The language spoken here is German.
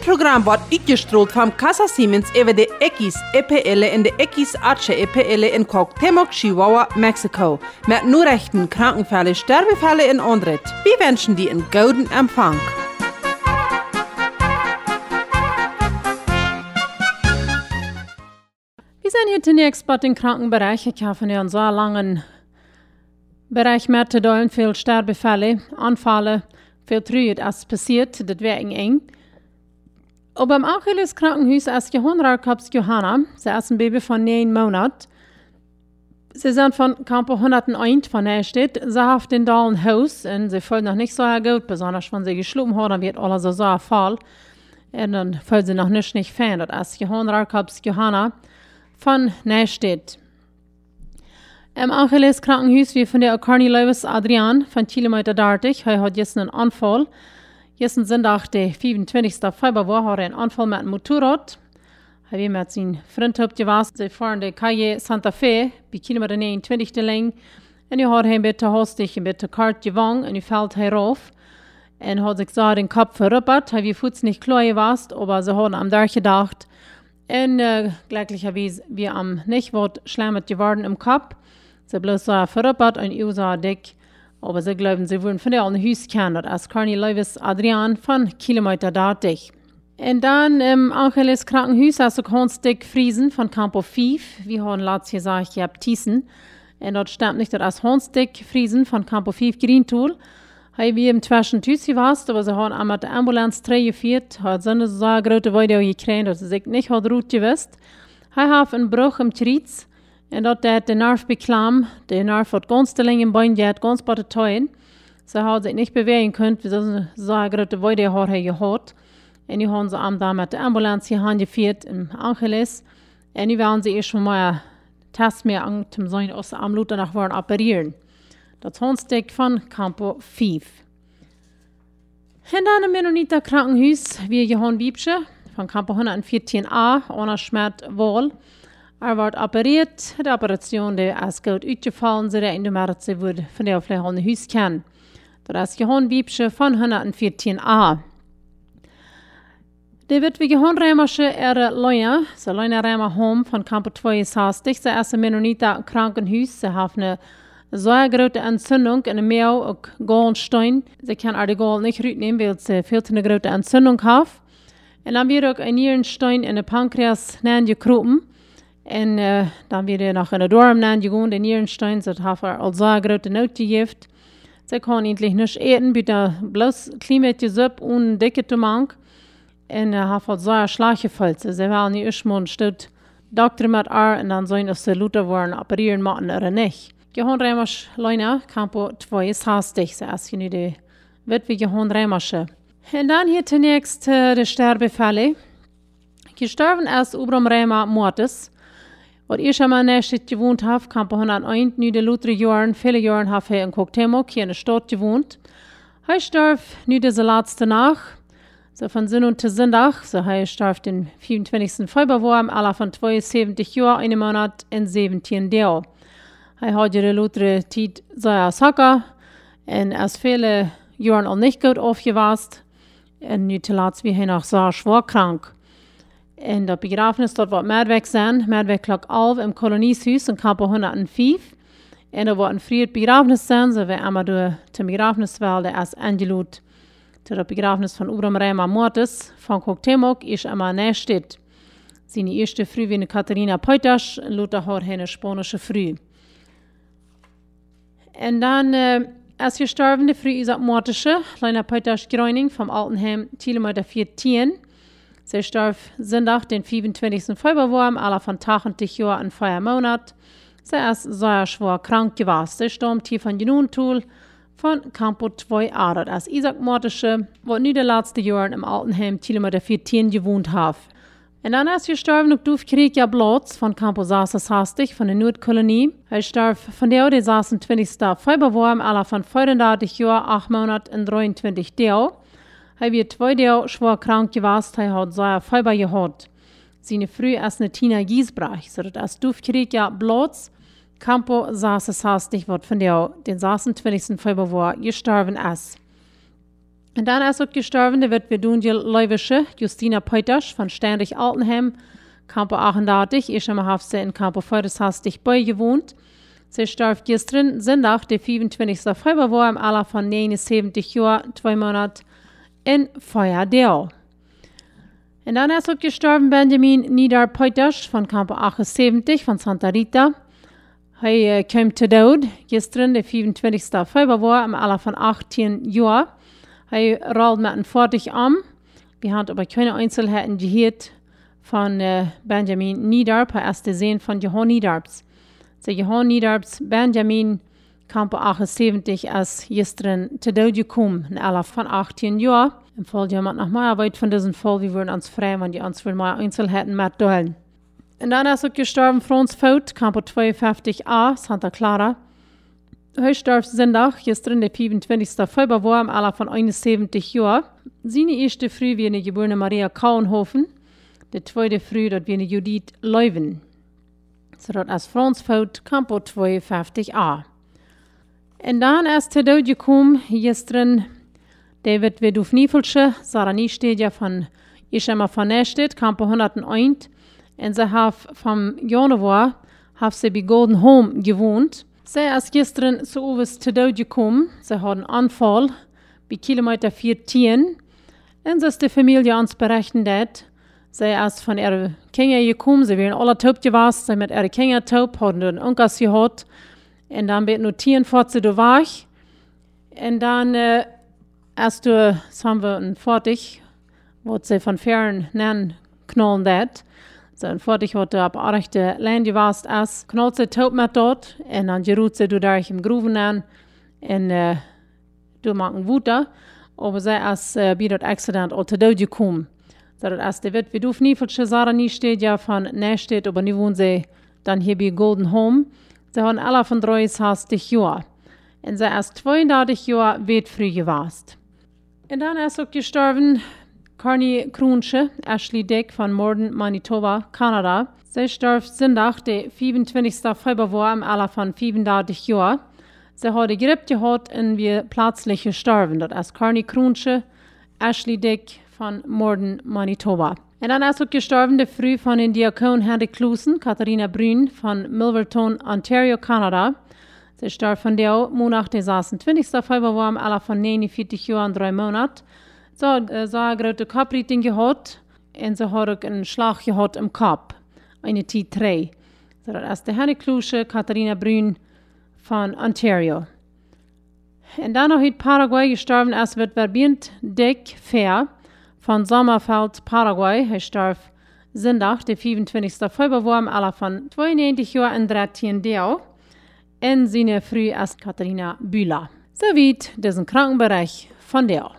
Program wordt uitgestroold van Casa Siemens over de Ekis EPL en de Ekis Arche EPL in Cuauhtémoc, Chihuahua, Mexico. Met nur rechten Krankenfälle, Sterbefälle in Andret. Wir wünschen die einen guten Empfang. Wir sind hier zunächst bei den Krankenbereich. Ich habe von so langen Bereich mehr zu tun, viel Sterbefälle, Anfälle, viel Trüge, als passiert, das wäre eng. Und beim Achilles Krankenhaus ist Johanna Kaps Johanna, sie ist ein Baby von neun Monaten. Sie sind von Campo 101 von Neustadt. Sie haben den da ein Haus und sie fühlt noch nicht so gut, besonders wenn sie geschlafen hat, dann wird alles so ein Fall. Und dann fühlt sie noch nicht, nicht fan. Das ist Johanna Kaps Johanna von Neustadt. Im Angeles Krankenhaus wie von der Carney Lewis Adrian von Kilometer Dartig. Er hat jetzt einen Anfall. Sind auch der 25. Februar hat einen Anfall mit dem Motorrad. Er hat mit seinem Freund abgewasst. Sie fahren die Calle Santa Fe, bei Kilometer 29 lang. Und er hat ihn bitte hastig mit der Karte gewonnen und er fällt herauf. Und hat sich so den Kopf verrüppert. Er hat Fuß nicht klar gewasst, aber sie haben am Tag gedacht. Und äh, glücklicherweise, wir am nicht wird schlimmer geworden im Kopf. Sie bloß so verrüppert und ich so dick. Aber sie glauben, sie wurden von der alten Haus kennen, als Carney Lewis Adrian von Kilometer Dartig. Und dann im Angeles Krankenhaus hast du Hornstick Friesen von Campo 5. Wir haben letztes gesagt, ich habe Thyssen. Und dort stammt nicht das Hornstick Friesen von Campo 5 Green Tool. Hij wie im Zwischen Tüsi warst, aber sie haben einmal die Ambulanz geführt, hat so eine so große Weide gekriegt, dass sie sich nicht hat gut gewusst. Hij hat einen Bruch im Triez. En dat dat de nerv beklam, de nerv hat ganz te lang im Bein gehabt, ganz bei den Teuen. Sie hat sich nicht bewegen können, wie so so eine große Weide hat er gehabt. Und die haben sie am da mit der Ambulanz hier geführt im Angeles. Und die werden sie erst mal Test mehr an zum sein, aus am Luther nach wollen operieren. Das Hornsteck von Campo 5. Und dann im Mennoniter Krankenhaus, wie Johann Wiebsche von Campo 114a, ohne Schmerzwohl. Er wird operiert. Die Operation die ist gut uitgefallen, zodat in de März wurde von der vielleicht auch Haus kennen. Das ist Johann Wiebsche von 114a. Det wird vi Johann Rämersche er Leute, så Leute Rämer Home von Campo 2 Sastig, så är Mennoniter Krankenhus, så har eine so eine große Entzündung in der Mehl und Gallenstein. Sie kann auch die Gallen nicht rausnehmen, weil sie viel zu eine große Entzündung hat. Und dann wird auch ein Nierenstein in der Pankreas gekropen. Und äh, dann wird er nach einer Dorm gegangen, der Nierenstein, so hat er also eine große Note gegeben. Sie kann eigentlich nicht essen, bitte bloß Klimatis ab und dicke Tomank. Und er hat halt so eine Schlag gefällt. Sie waren nicht erstmal steht Doktor mit er und dann sollen sie Luther wollen operieren machen oder nicht. Johan Remers Leuna, Campo 2 ist hastig, so als je de wird wie Johan Remersche. Und dann hier zunächst äh, die Sterbefälle. Gestorben ist Ubram Rema Mortis. Und ich einmal nächstes gewohnt habe, Campo 101, nu de Luther Jahren, viele habe ich in Cuauhtémoc hier in der Stadt gewohnt. Er starb nu diese letzte Nacht. So von Sinn und Sonntag, so er starb den 24. Februar, im Alter von 72 Jahren, einen Monat in 17 Jahren. Hij had de latere tijd zeer zakken en als viele Jahren al nicht gut aufgewast. Und nu zuletzt wie hij nog sehr schwer krank. En dat begrafenis dort wat Meerweg zijn. Meerweg lag 11 im Kolonieshuis in Campo 105. En er wordt een vriend begrafenis zijn, so wir einmal door wel, der ist angelut. Zu der begrafenis von Ubram Rema Mortis von Cuauhtémoc ist einmal nächstet. Seine erste Früh wie eine Katharina Peutasch, Luther hat eine spanische Früh. En dan uh, als gestorvene fru Isaac Mortische, Leina Peutasch Greuning vom Altenheim, Kilometer 14. Sie starb Sonntag, den 25. Februar, im Alter von 80 Jahren und vier Monat. Sie ist sehr schwer krank gewesen. Sie starb tief von Genuntul von Campo 2 Arat. Als Isaac Mortische, wo nie die letzten Jahre im Altenheim, Kilometer 14 gewohnt hat. Und dann ist gestorben und durch Krieg ja Blotz von Campo Sasas hastig von der Nordkolonie. Er starb von der, saßen 20. Februar im Alter von 34 Jahren, 8 Monate und 23 Tage. Er wird zwei Tage schwer krank gewesen, er hat sehr Fieber gehabt. Seine Früh ist eine Tina Giesbrach, so dass durch Krieg ja Blotz Campo Sasas hastig wird von der, den saßen 20. Februar gestorben ist. Und dann ist auch gestorben, der wird Dunjel Leuwische, Justina Peuters von Steinrich Altenheim, Campo 38, ich habe sie in Campo Feudeshaus dich beigewohnt. Sie starb gestern, Sonntag, der 25. Februar, im Alter von 79 Jahren, zwei Monate, in Feuerdale. Und dann ist auch gestorben Benjamin Nidar Peuters von Campo 78 von Santa Rita. Er kam zu Tod gestern, der 25. Februar, im Alter von 18 Jahren. Er rollt mit einem Fertig an. Wir haben aber keine Einzelheiten gehört von äh, Benjamin Niedarp, er ist der Sohn von Johann Niedarps. So Johann Niedarps, Benjamin Campo 78 als gestern zu Tod gekommen, im Alter von 18 Jahren. Im Fall jemand noch mehr weit von diesem Fall, wir würden uns freuen, wenn die uns für mehr Einzelheiten mitteilen. Und dann ist auch gestorben Franz Faut, Campo 52a, Santa Clara. Er starb Sonntag, gestern der 25. Februar, im Alter von 71 Jahren. Seine erste Früh wie eine geborene Maria Kauenhofen. Der zweite Früh, dort wie eine Judith Leuven. So dort als Franz Faut, Campo 52a. Und dann ist der Tod gekommen, gestern David Vedufnifelsche, Sarah Niestedja von Ischema von Nästedt, Campo 101. Und sie hat vom Januar, hat sie bei Golden Home gewohnt. Sie ist gestern zu uns zu Tod gekommen. Sie hat einen Anfall bei Kilometer 14. Und sie ist die Familie uns berechnet. Sie ist von ihren Kindern gekommen. Sie waren alle taub gewesen. Sie mit ihren Kindern taub, haben einen Onkel gehabt. Und dann wird notieren, fort sie da. Und dann, äh, erst du, haben wir ein fertig, was sie von fern nennen, knallen dat. So, ein fertig, was du ab rechte Land gewast ist, knallt sie taub mit dort. Und dann gerut sie du da im Gruven an. Und, äh, du machen Wutter. Aber sie ist, äh, bei dort Accident zu Tod gekommen. So, das ist, der wird, wie du nie von Cesara nie steht, ja, von Nästedt, aber nie wohnen sie dann hier bei Golden Home. Sie haben alle von 63 Jahren. Und sie ist 32 Jahre weit früh gewesen. Dann ist auch gestorben Carney Kronsche, Ashley Dick von Morden, Manitoba, Kanada. Sie starb Sonntag, der 25. Februar, im Alter von 35 Jahren. Sie hat Grippe gehabt und wir plötzlich gestorben. Das ist Carney Kronsche, Ashley Dick von Morden, Manitoba. Und dann ist auch gestorben der Früh von den Diakon Henry Klusen, Katharina Brün von Milverton, Ontario, Kanada. Sie starb von der Monat des 20. Februar im Alter von 49 Jahren drei Monaten. So, äh, so eine große Kopfrichtung gehabt und sie hat auch einen Schlag gehabt im Kopf, eine T3. So, das ist der Henry Klusen, Katharina Brün von Ontario. Und dann in Paraguay gestorben ist, wird Verbient Dick Fair von Sommerfeld, Paraguay. Er starb Sonntag, der 25. Februar, im Alter von 92 Jahren und 13 Jahren. In seiner Früh ist Katharina Bühler. Soweit diesen Krankenbereich von der.